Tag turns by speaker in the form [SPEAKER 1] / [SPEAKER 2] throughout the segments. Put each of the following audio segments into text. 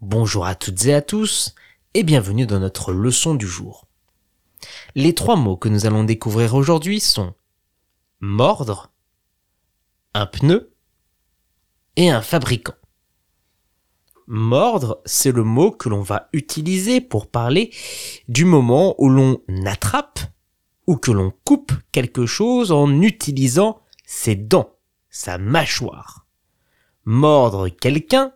[SPEAKER 1] Bonjour à toutes et à tous et bienvenue dans notre leçon du jour. Les trois mots que nous allons découvrir aujourd'hui sont mordre, un pneu et un fabricant. Mordre, c'est le mot que l'on va utiliser pour parler du moment où l'on attrape ou que l'on coupe quelque chose en utilisant ses dents, sa mâchoire. Mordre quelqu'un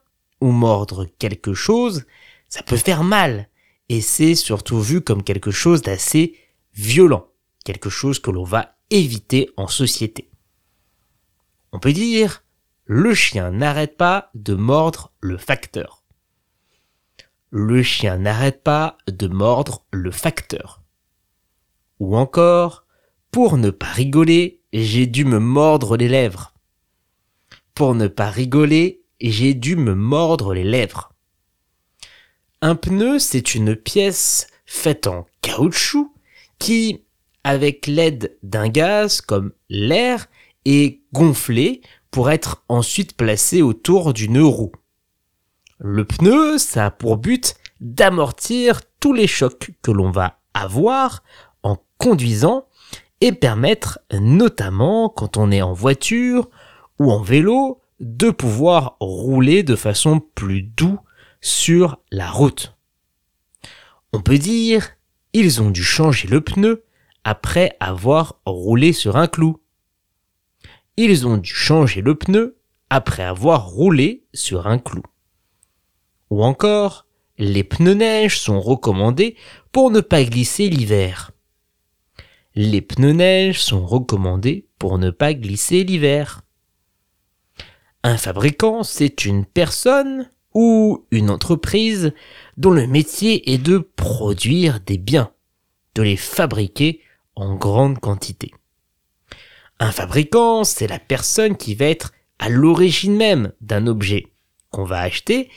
[SPEAKER 1] mordre quelque chose, ça peut faire mal. Et c'est surtout vu comme quelque chose d'assez violent, quelque chose que l'on va éviter en société. On peut dire, le chien n'arrête pas de mordre le facteur. Le chien n'arrête pas de mordre le facteur. Ou encore, pour ne pas rigoler, j'ai dû me mordre les lèvres. Pour ne pas rigoler, j'ai dû me mordre les lèvres. Un pneu, c'est une pièce faite en caoutchouc qui, avec l'aide d'un gaz comme l'air, est gonflé pour être ensuite placé autour d'une roue. Le pneu, ça a pour but d'amortir tous les chocs que l'on va avoir en conduisant et permettre notamment quand on est en voiture ou en vélo de pouvoir rouler de façon plus doux sur la route. On peut dire, ils ont dû changer le pneu après avoir roulé sur un clou. Ils ont dû changer le pneu après avoir roulé sur un clou. Ou encore, les pneus neige sont recommandés pour ne pas glisser l'hiver. Les pneus neige sont recommandés pour ne pas glisser l'hiver. Un fabricant, c'est une personne ou une entreprise dont le métier est de produire des biens, de les fabriquer en grande quantité. Un fabricant, c'est la personne qui va être à l'origine même d'un objet qu'on va acheter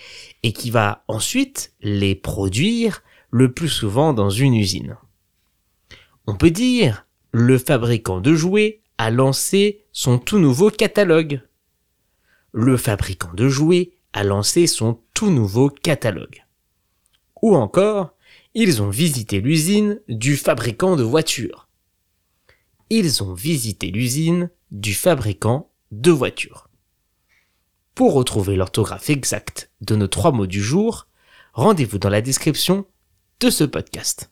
[SPEAKER 1] et qui va ensuite les produire le plus souvent dans une usine. On peut dire, le fabricant de jouets a lancé son tout nouveau catalogue le fabricant de jouets a lancé son tout nouveau catalogue. Ou encore, ils ont visité l'usine du fabricant de voitures. Ils ont visité l'usine du fabricant de voitures. Pour retrouver l'orthographe exacte de nos trois mots du jour, rendez-vous dans la description de ce podcast.